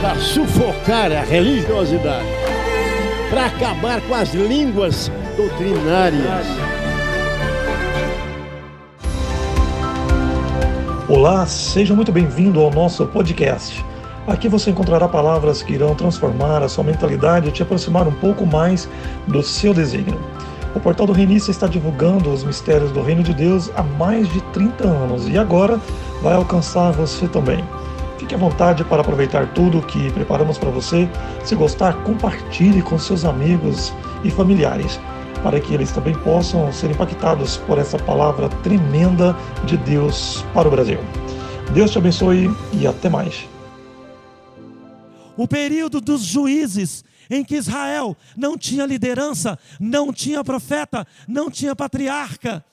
para sufocar a religiosidade, para acabar com as línguas doutrinárias. Olá, seja muito bem-vindo ao nosso podcast. Aqui você encontrará palavras que irão transformar a sua mentalidade e te aproximar um pouco mais do seu desígnio. O portal do Reinício está divulgando os mistérios do Reino de Deus há mais de 30 anos e agora vai alcançar você também. Fique à vontade para aproveitar tudo que preparamos para você. Se gostar, compartilhe com seus amigos e familiares, para que eles também possam ser impactados por essa palavra tremenda de Deus para o Brasil. Deus te abençoe e até mais. O período dos juízes em que Israel não tinha liderança, não tinha profeta, não tinha patriarca.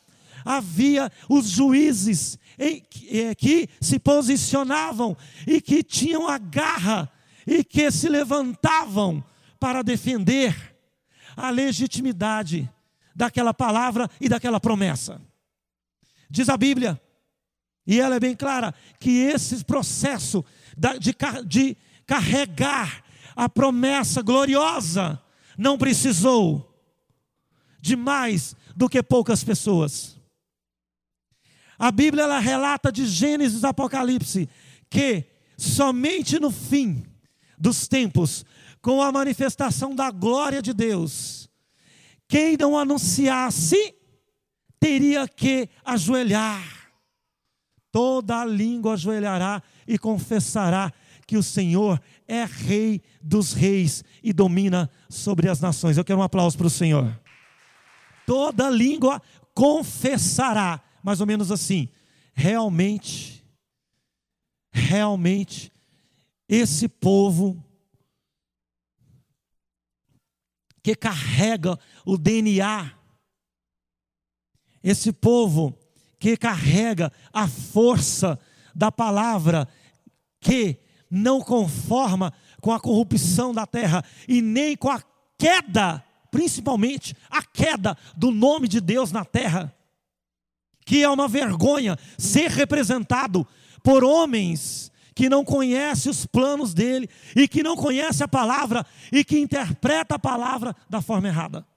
Havia os juízes que se posicionavam e que tinham a garra e que se levantavam para defender a legitimidade daquela palavra e daquela promessa. Diz a Bíblia, e ela é bem clara, que esse processo de, de carregar a promessa gloriosa, não precisou de mais do que poucas pessoas. A Bíblia ela relata de Gênesis a Apocalipse que somente no fim dos tempos, com a manifestação da glória de Deus, quem não anunciasse teria que ajoelhar. Toda a língua ajoelhará e confessará que o Senhor é Rei dos Reis e domina sobre as nações. Eu quero um aplauso para o Senhor. Toda língua confessará, mais ou menos assim, realmente, realmente, esse povo que carrega o DNA, esse povo que carrega a força da palavra, que não conforma com a corrupção da terra e nem com a queda, principalmente a queda do nome de Deus na terra, que é uma vergonha ser representado por homens que não conhecem os planos dele e que não conhecem a palavra e que interpreta a palavra da forma errada.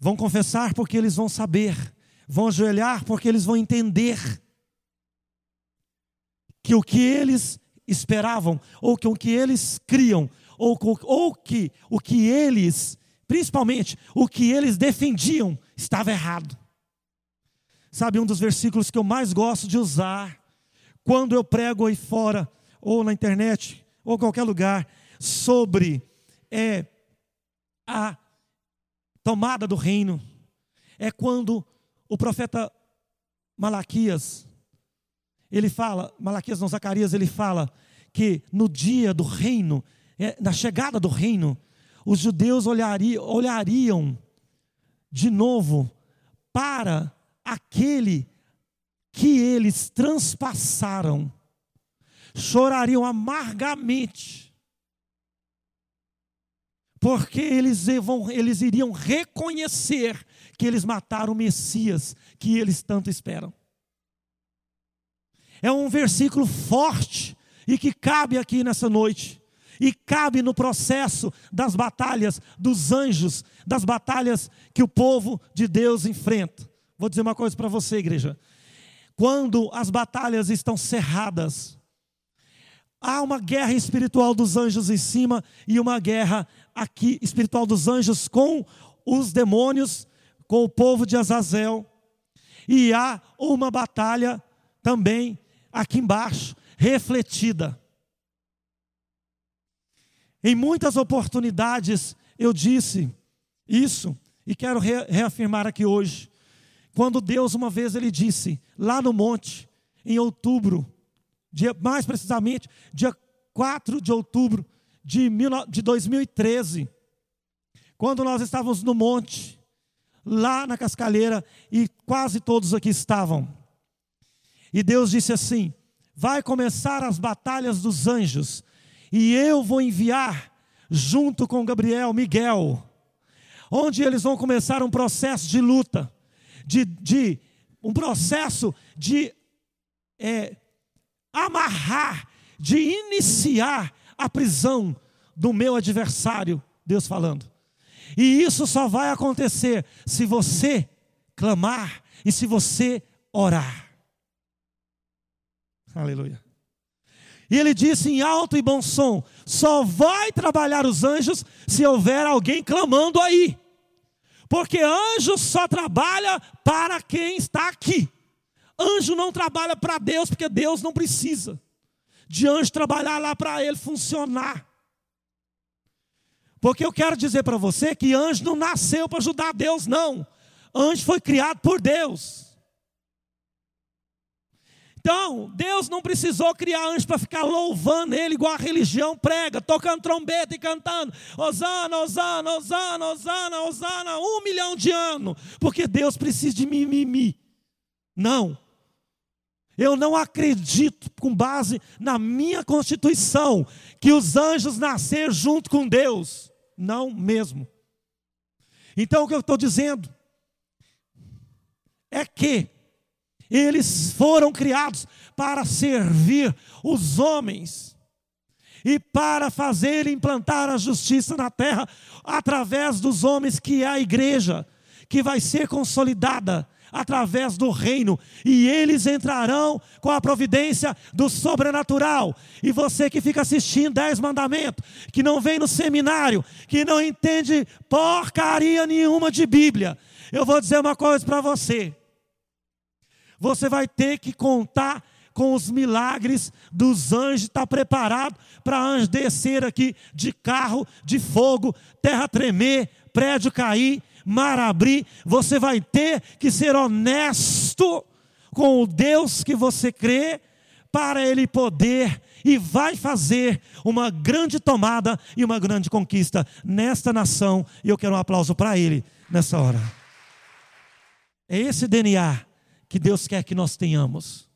Vão confessar porque eles vão saber, vão ajoelhar porque eles vão entender que o que eles esperavam, ou que o que eles criam, ou, ou que o que eles, principalmente, o que eles defendiam, estava errado. Sabe, um dos versículos que eu mais gosto de usar, quando eu prego aí fora, ou na internet, ou qualquer lugar, sobre é, a tomada do reino, é quando o profeta Malaquias, ele fala, Malaquias não, Zacarias, ele fala que no dia do reino, é, na chegada do reino, os judeus olhariam, olhariam de novo para aquele que eles transpassaram, chorariam amargamente, porque eles, vão, eles iriam reconhecer que eles mataram o Messias que eles tanto esperam. É um versículo forte e que cabe aqui nessa noite. E cabe no processo das batalhas dos anjos, das batalhas que o povo de Deus enfrenta. Vou dizer uma coisa para você, igreja. Quando as batalhas estão cerradas, há uma guerra espiritual dos anjos em cima e uma guerra aqui espiritual dos anjos com os demônios, com o povo de Azazel. E há uma batalha também aqui embaixo, refletida. Em muitas oportunidades eu disse isso e quero reafirmar aqui hoje. Quando Deus uma vez ele disse lá no monte, em outubro, dia, mais precisamente, dia 4 de outubro de 2013, quando nós estávamos no monte, lá na Cascalheira, e quase todos aqui estavam. E Deus disse assim: vai começar as batalhas dos anjos, e eu vou enviar, junto com Gabriel, Miguel, onde eles vão começar um processo de luta, de, de um processo de é, amarrar, de iniciar a prisão do meu adversário, Deus falando. E isso só vai acontecer se você clamar e se você orar. Aleluia. E ele disse em alto e bom som: só vai trabalhar os anjos se houver alguém clamando aí. Porque anjo só trabalha para quem está aqui. Anjo não trabalha para Deus, porque Deus não precisa de anjo trabalhar lá para ele funcionar. Porque eu quero dizer para você que anjo não nasceu para ajudar Deus, não. Anjo foi criado por Deus. Então, Deus não precisou criar anjo para ficar louvando ele igual a religião prega, tocando trombeta e cantando, Osana, Osana, Osana, Osana, Osana, um milhão de anos, porque Deus precisa de mimimi. Não. Eu não acredito, com base na minha constituição, que os anjos nasceram junto com Deus. Não mesmo. Então o que eu estou dizendo é que eles foram criados para servir os homens e para fazer implantar a justiça na terra através dos homens, que é a igreja, que vai ser consolidada através do reino, e eles entrarão com a providência do sobrenatural. E você que fica assistindo dez mandamentos, que não vem no seminário, que não entende porcaria nenhuma de Bíblia, eu vou dizer uma coisa para você. Você vai ter que contar com os milagres dos anjos, está preparado para anjos descer aqui de carro, de fogo, terra tremer, prédio cair, mar abrir, você vai ter que ser honesto com o Deus que você crê, para Ele poder e vai fazer uma grande tomada e uma grande conquista nesta nação. E eu quero um aplauso para Ele nessa hora. É esse DNA que Deus quer que nós tenhamos.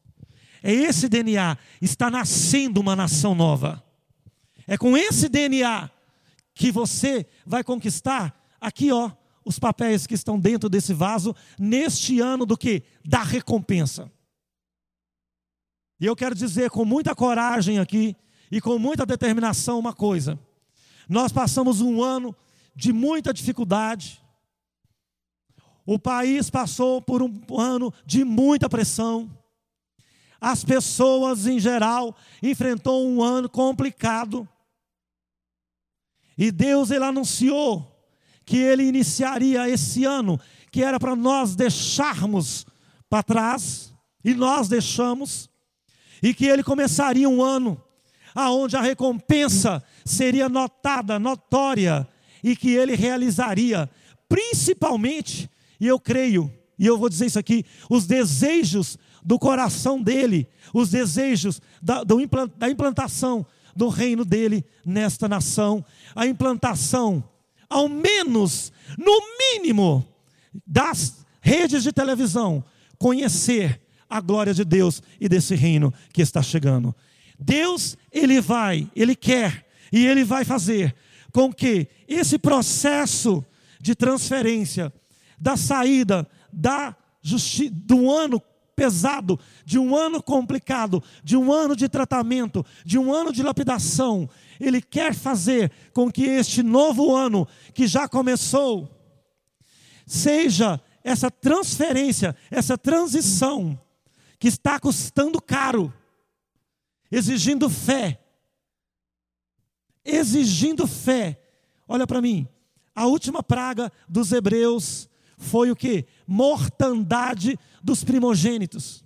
É esse DNA, está nascendo uma nação nova. É com esse DNA que você vai conquistar aqui, ó, os papéis que estão dentro desse vaso neste ano do que? Da recompensa. E eu quero dizer com muita coragem aqui e com muita determinação uma coisa. Nós passamos um ano de muita dificuldade. O país passou por um ano de muita pressão. As pessoas em geral enfrentou um ano complicado. E Deus ele anunciou que ele iniciaria esse ano, que era para nós deixarmos para trás, e nós deixamos, e que ele começaria um ano aonde a recompensa seria notada, notória, e que ele realizaria, principalmente, e eu creio, e eu vou dizer isso aqui, os desejos do coração dele, os desejos da, da implantação do reino dele nesta nação, a implantação ao menos, no mínimo, das redes de televisão, conhecer a glória de Deus e desse reino que está chegando. Deus, ele vai, ele quer e ele vai fazer com que esse processo de transferência da saída da justi do ano pesado, de um ano complicado, de um ano de tratamento, de um ano de lapidação, ele quer fazer com que este novo ano, que já começou, seja essa transferência, essa transição, que está custando caro, exigindo fé. Exigindo fé. Olha para mim, a última praga dos hebreus foi o que? Mortandade dos primogênitos.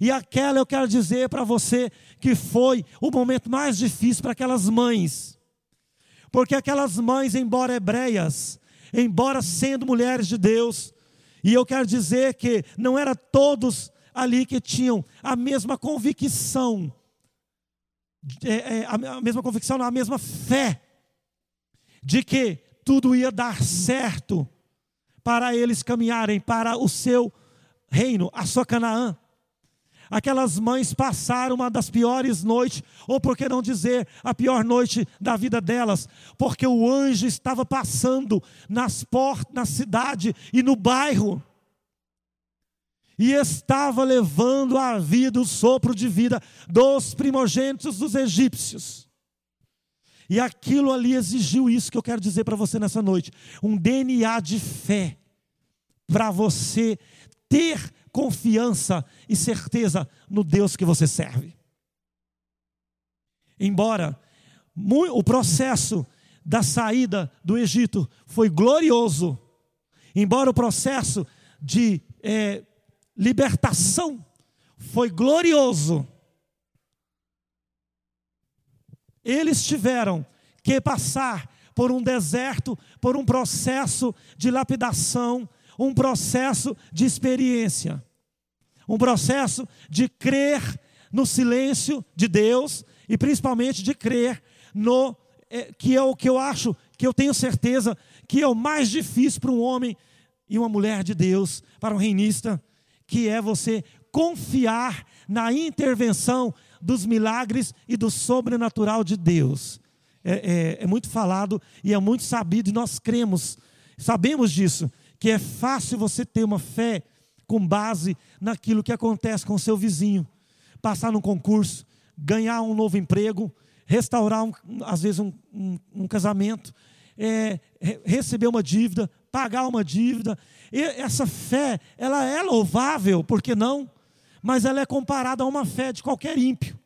E aquela eu quero dizer para você que foi o momento mais difícil para aquelas mães. Porque aquelas mães, embora hebreias, embora sendo mulheres de Deus, e eu quero dizer que não era todos ali que tinham a mesma convicção é, é, a mesma convicção, a mesma fé de que tudo ia dar certo para eles caminharem para o seu reino, a sua Canaã. Aquelas mães passaram uma das piores noites, ou por que não dizer a pior noite da vida delas, porque o anjo estava passando nas portas, na cidade e no bairro, e estava levando a vida, o sopro de vida dos primogênitos dos egípcios. E aquilo ali exigiu isso que eu quero dizer para você nessa noite: um DNA de fé, para você ter confiança e certeza no Deus que você serve. Embora o processo da saída do Egito foi glorioso, embora o processo de é, libertação foi glorioso, eles tiveram que passar por um deserto, por um processo de lapidação, um processo de experiência, um processo de crer no silêncio de Deus e principalmente de crer no é, que é o que eu acho, que eu tenho certeza que é o mais difícil para um homem e uma mulher de Deus, para um reinista, que é você confiar na intervenção dos milagres e do sobrenatural de Deus. É, é, é, muito falado e é muito sabido, e nós cremos, sabemos disso, que é fácil você ter uma fé com base naquilo que acontece com o seu vizinho, passar num concurso, ganhar um novo emprego, restaurar, um, às vezes, um, um, um casamento, é, receber uma dívida, pagar uma dívida. E essa fé, ela é louvável, por que não? Mas ela é comparada a uma fé de qualquer ímpio.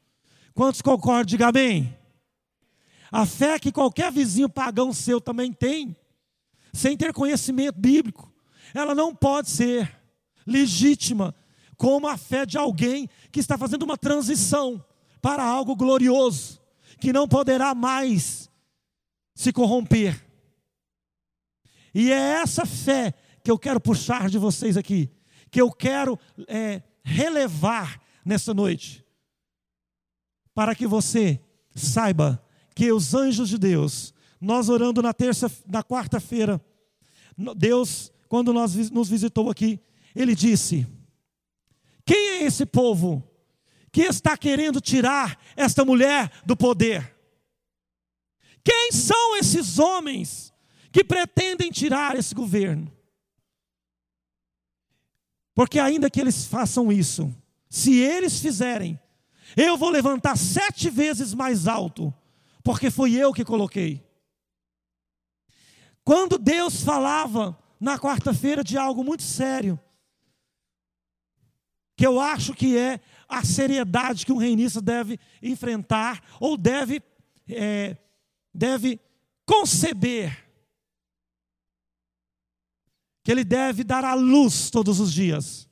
Quantos concordam? Diga amém. A fé que qualquer vizinho pagão seu também tem, sem ter conhecimento bíblico, ela não pode ser legítima como a fé de alguém que está fazendo uma transição para algo glorioso, que não poderá mais se corromper. E é essa fé que eu quero puxar de vocês aqui, que eu quero é, relevar nessa noite, para que você saiba que os anjos de Deus, nós orando na terça, na quarta-feira, Deus, quando nós nos visitou aqui, ele disse: Quem é esse povo que está querendo tirar esta mulher do poder? Quem são esses homens que pretendem tirar esse governo? Porque ainda que eles façam isso, se eles fizerem, eu vou levantar sete vezes mais alto porque foi eu que coloquei. Quando Deus falava na quarta-feira de algo muito sério, que eu acho que é a seriedade que um reinista deve enfrentar ou deve, é, deve conceber, que ele deve dar à luz todos os dias.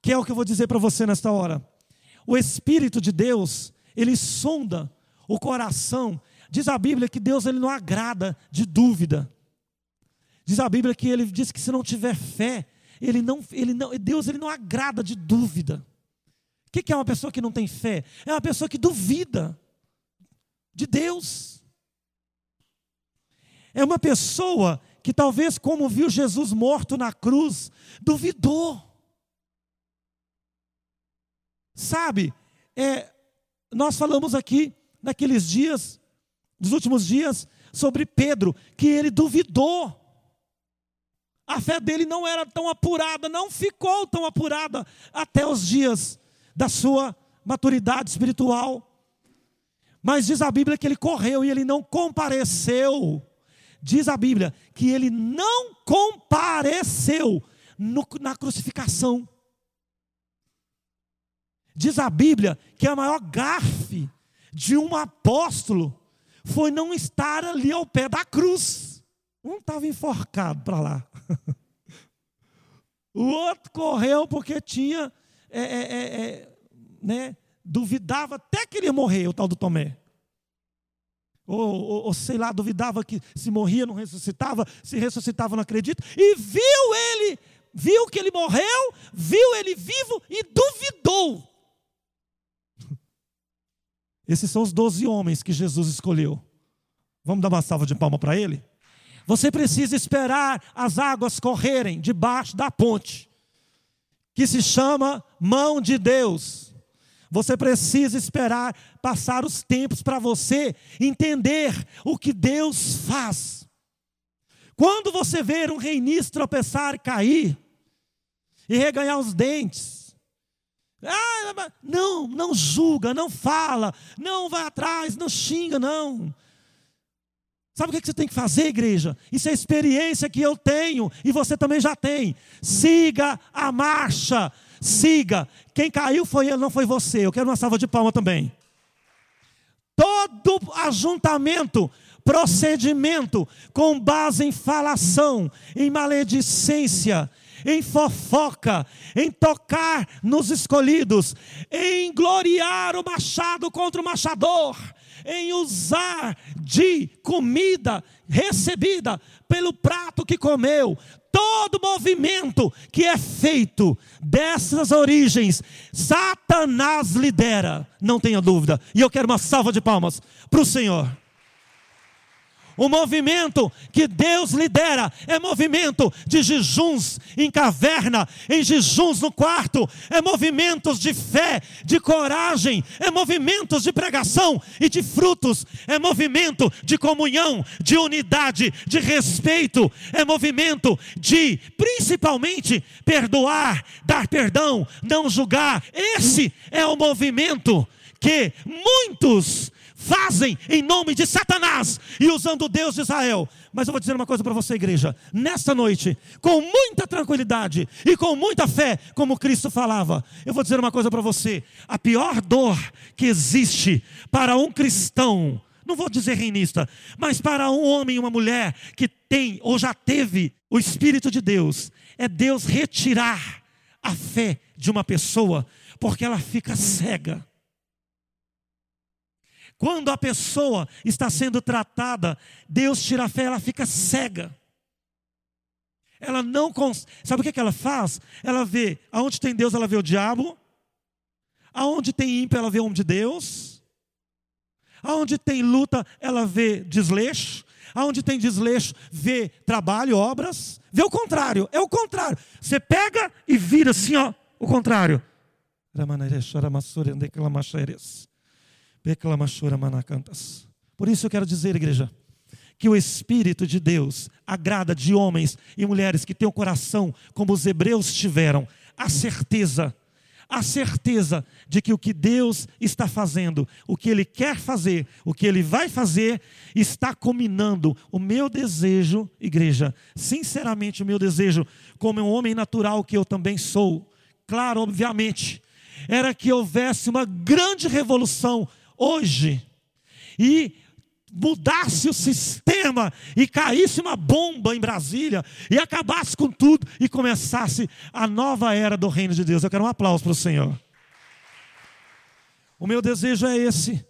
Que é o que eu vou dizer para você nesta hora. O Espírito de Deus, ele sonda o coração. Diz a Bíblia que Deus ele não agrada de dúvida. Diz a Bíblia que ele diz que se não tiver fé, ele não, ele não, Deus ele não agrada de dúvida. O que é uma pessoa que não tem fé? É uma pessoa que duvida de Deus. É uma pessoa que talvez, como viu Jesus morto na cruz, duvidou. Sabe, é, nós falamos aqui naqueles dias, nos últimos dias, sobre Pedro, que ele duvidou. A fé dele não era tão apurada, não ficou tão apurada até os dias da sua maturidade espiritual. Mas diz a Bíblia que ele correu e ele não compareceu. Diz a Bíblia que ele não compareceu no, na crucificação. Diz a Bíblia que a maior gafe de um apóstolo foi não estar ali ao pé da cruz. Um estava enforcado para lá. o outro correu porque tinha, é, é, é, é, né, duvidava até que ele ia morrer, o tal do Tomé. Ou, ou, ou, sei lá, duvidava que se morria não ressuscitava, se ressuscitava não acredita, e viu ele viu que ele morreu, viu ele vivo e duvidou. Esses são os doze homens que Jesus escolheu. Vamos dar uma salva de palma para ele? Você precisa esperar as águas correrem debaixo da ponte, que se chama mão de Deus. Você precisa esperar passar os tempos para você entender o que Deus faz. Quando você ver um reinista tropeçar cair, e reganhar os dentes, ah, não, não julga, não fala, não vai atrás, não xinga, não. Sabe o que você tem que fazer, igreja? Isso é experiência que eu tenho e você também já tem. Siga a marcha, siga. Quem caiu foi ele, não foi você. Eu quero uma salva de palma também. Todo ajuntamento, procedimento com base em falação, em maledicência, em fofoca, em tocar nos escolhidos, em gloriar o machado contra o machador, em usar de comida recebida pelo prato que comeu. Todo movimento que é feito dessas origens, Satanás lidera, não tenha dúvida. E eu quero uma salva de palmas para o Senhor. O movimento que Deus lidera é movimento de jejuns em caverna, em jejuns no quarto, é movimentos de fé, de coragem, é movimentos de pregação e de frutos, é movimento de comunhão, de unidade, de respeito, é movimento de, principalmente, perdoar, dar perdão, não julgar. Esse é o movimento que muitos fazem em nome de Satanás e usando o Deus de Israel. Mas eu vou dizer uma coisa para você, igreja. Nesta noite, com muita tranquilidade e com muita fé, como Cristo falava, eu vou dizer uma coisa para você: a pior dor que existe para um cristão, não vou dizer reinista, mas para um homem e uma mulher que tem ou já teve o Espírito de Deus, é Deus retirar a fé de uma pessoa, porque ela fica cega quando a pessoa está sendo tratada, Deus tira a fé, ela fica cega. Ela não cons... Sabe o que, que ela faz? Ela vê, aonde tem Deus, ela vê o diabo. Aonde tem ímpio, ela vê o homem de Deus. Aonde tem luta, ela vê desleixo. Aonde tem desleixo, vê trabalho, obras. Vê o contrário, é o contrário. Você pega e vira assim, ó, o contrário. Por isso eu quero dizer, igreja, que o Espírito de Deus agrada de homens e mulheres que têm o coração como os hebreus tiveram, a certeza, a certeza de que o que Deus está fazendo, o que Ele quer fazer, o que Ele vai fazer, está combinando o meu desejo, igreja, sinceramente o meu desejo, como um homem natural que eu também sou, claro, obviamente, era que houvesse uma grande revolução hoje e mudasse o sistema e caísse uma bomba em Brasília e acabasse com tudo e começasse a nova era do reino de Deus. Eu quero um aplauso para o Senhor. O meu desejo é esse,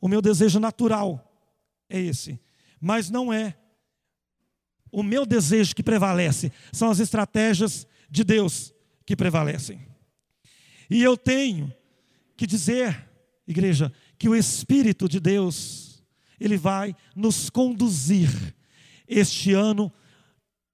o meu desejo natural é esse, mas não é o meu desejo que prevalece, são as estratégias de Deus que prevalecem. E eu tenho que dizer, igreja, que o Espírito de Deus, ele vai nos conduzir este ano,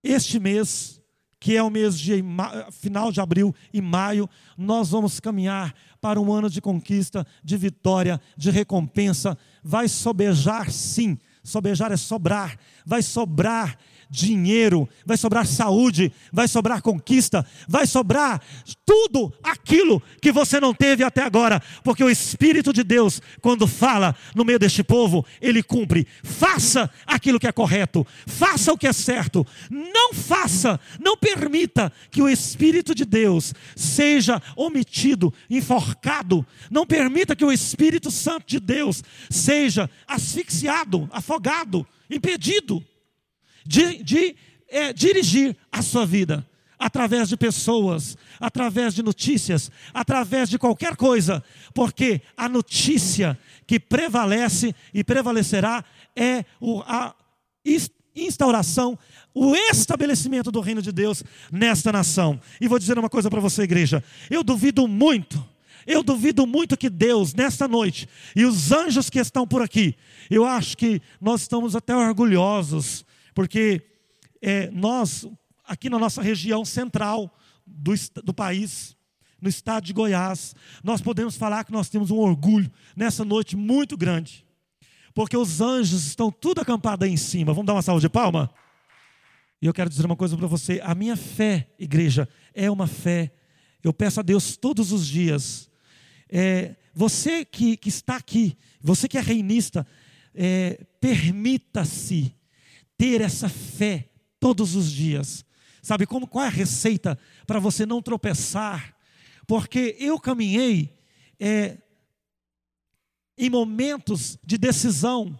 este mês, que é o mês de final de abril e maio, nós vamos caminhar para um ano de conquista, de vitória, de recompensa. Vai sobejar, sim. Sobejar é sobrar. Vai sobrar dinheiro, vai sobrar saúde, vai sobrar conquista, vai sobrar tudo aquilo que você não teve até agora, porque o Espírito de Deus, quando fala no meio deste povo, ele cumpre. Faça aquilo que é correto, faça o que é certo, não faça, não permita que o Espírito de Deus seja omitido, enforcado, não permita que o Espírito Santo de Deus seja asfixiado, afogado, impedido de, de é, dirigir a sua vida através de pessoas, através de notícias, através de qualquer coisa, porque a notícia que prevalece e prevalecerá é a instauração, o estabelecimento do reino de Deus nesta nação. E vou dizer uma coisa para você, igreja: eu duvido muito, eu duvido muito que Deus, nesta noite, e os anjos que estão por aqui, eu acho que nós estamos até orgulhosos, porque é, nós, aqui na nossa região central do, do país, no estado de Goiás, nós podemos falar que nós temos um orgulho nessa noite muito grande, porque os anjos estão tudo acampados aí em cima. Vamos dar uma salva de palma? E eu quero dizer uma coisa para você: a minha fé, igreja, é uma fé. Eu peço a Deus todos os dias. É, você que, que está aqui, você que é reinista, é, permita-se ter essa fé todos os dias. Sabe como qual é a receita para você não tropeçar? Porque eu caminhei é, em momentos de decisão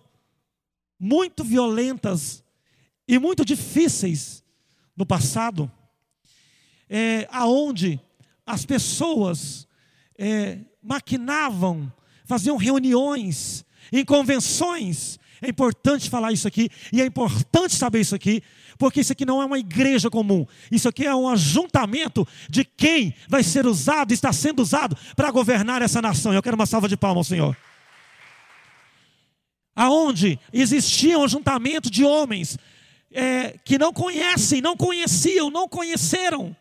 muito violentas e muito difíceis no passado, é, aonde as pessoas é, maquinavam, faziam reuniões, em convenções. É importante falar isso aqui e é importante saber isso aqui, porque isso aqui não é uma igreja comum. Isso aqui é um ajuntamento de quem vai ser usado, está sendo usado para governar essa nação. Eu quero uma salva de palmas, Senhor. Aonde existia um ajuntamento de homens é, que não conhecem, não conheciam, não conheceram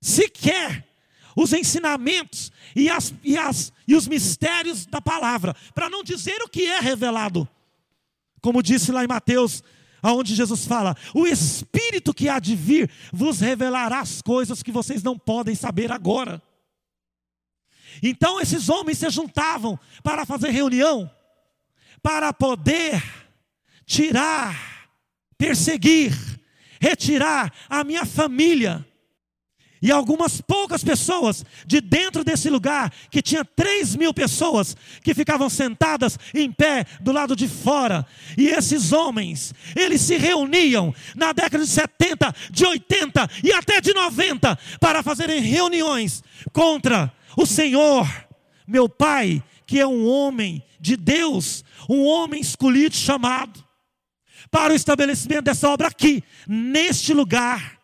sequer os ensinamentos e, as, e, as, e os mistérios da palavra, para não dizer o que é revelado. Como disse lá em Mateus, aonde Jesus fala: "O espírito que há de vir vos revelará as coisas que vocês não podem saber agora". Então esses homens se juntavam para fazer reunião, para poder tirar perseguir, retirar a minha família. E algumas poucas pessoas de dentro desse lugar, que tinha 3 mil pessoas que ficavam sentadas em pé do lado de fora. E esses homens, eles se reuniam na década de 70, de 80 e até de 90 para fazerem reuniões contra o Senhor, meu pai, que é um homem de Deus, um homem escolhido, chamado para o estabelecimento dessa obra aqui, neste lugar.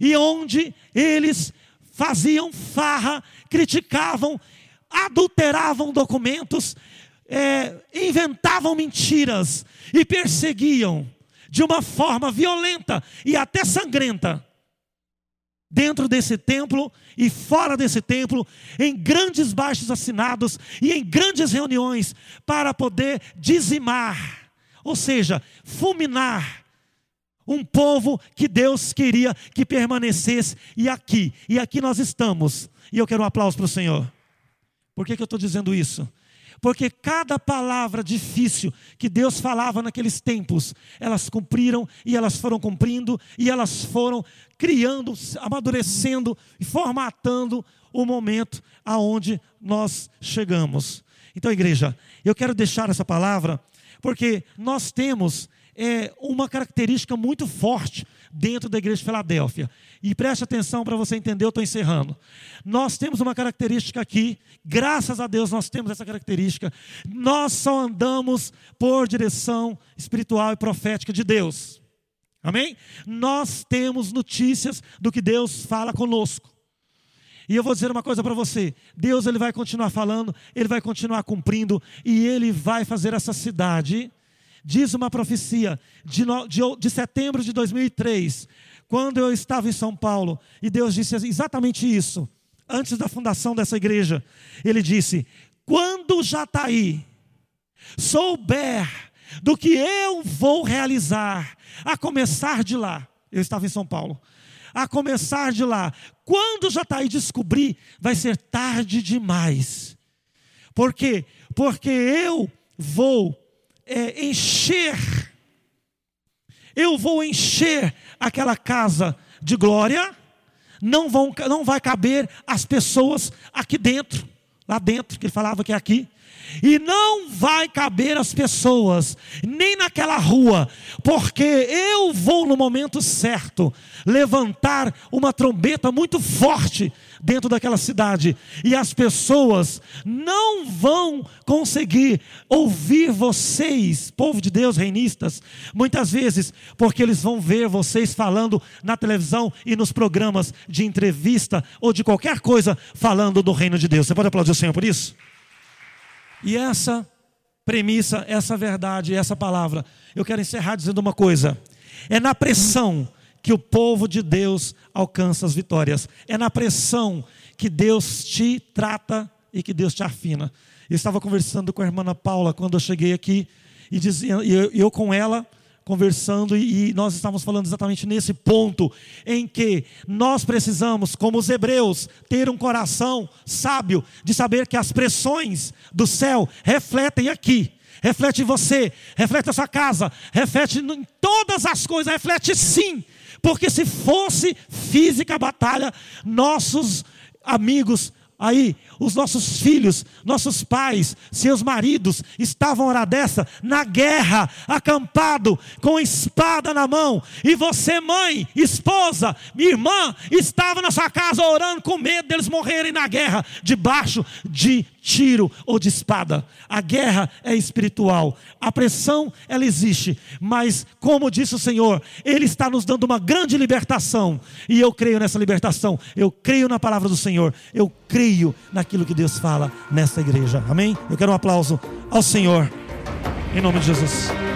E onde eles faziam farra, criticavam, adulteravam documentos, é, inventavam mentiras e perseguiam de uma forma violenta e até sangrenta. Dentro desse templo e fora desse templo, em grandes baixos assinados e em grandes reuniões, para poder dizimar ou seja, fulminar um povo que Deus queria que permanecesse, e aqui, e aqui nós estamos, e eu quero um aplauso para o Senhor. Por que, que eu estou dizendo isso? Porque cada palavra difícil que Deus falava naqueles tempos, elas cumpriram e elas foram cumprindo e elas foram criando, amadurecendo e formatando o momento aonde nós chegamos. Então, igreja, eu quero deixar essa palavra porque nós temos é, uma característica muito forte dentro da igreja de Filadélfia. E preste atenção para você entender, eu estou encerrando. Nós temos uma característica aqui, graças a Deus nós temos essa característica. Nós só andamos por direção espiritual e profética de Deus. Amém? Nós temos notícias do que Deus fala conosco. E eu vou dizer uma coisa para você: Deus ele vai continuar falando, ele vai continuar cumprindo, e ele vai fazer essa cidade. Diz uma profecia de, de, de setembro de 2003, quando eu estava em São Paulo, e Deus disse exatamente isso, antes da fundação dessa igreja. Ele disse: Quando Jataí souber do que eu vou realizar, a começar de lá, eu estava em São Paulo, a começar de lá. Quando Jataí descobrir, vai ser tarde demais. Por quê? Porque eu vou é, encher, eu vou encher aquela casa de glória, não, vão, não vai caber as pessoas aqui dentro, lá dentro, que ele falava que é aqui, e não vai caber as pessoas, nem naquela rua, porque eu vou no momento certo levantar uma trombeta muito forte dentro daquela cidade e as pessoas não vão conseguir ouvir vocês, povo de Deus, reinistas, muitas vezes, porque eles vão ver vocês falando na televisão e nos programas de entrevista ou de qualquer coisa falando do reino de Deus. Você pode aplaudir o Senhor por isso? E essa premissa, essa verdade, essa palavra, eu quero encerrar dizendo uma coisa: é na pressão que o povo de Deus alcança as vitórias. É na pressão que Deus te trata e que Deus te afina. Eu estava conversando com a irmã Paula quando eu cheguei aqui e dizia, eu, eu com ela conversando e, e nós estávamos falando exatamente nesse ponto em que nós precisamos, como os hebreus, ter um coração sábio de saber que as pressões do céu refletem aqui reflete em você, reflete a sua casa, reflete em todas as coisas, reflete sim porque se fosse física a batalha, nossos amigos aí, os nossos filhos, nossos pais, seus maridos estavam hora dessa na guerra, acampado com espada na mão, e você, mãe, esposa, irmã, estava na sua casa orando com medo deles morrerem na guerra, debaixo de tiro ou de espada. A guerra é espiritual. A pressão ela existe, mas como disse o Senhor, ele está nos dando uma grande libertação, e eu creio nessa libertação. Eu creio na palavra do Senhor. Eu creio naquilo que Deus fala nesta igreja. Amém? Eu quero um aplauso ao Senhor. Em nome de Jesus.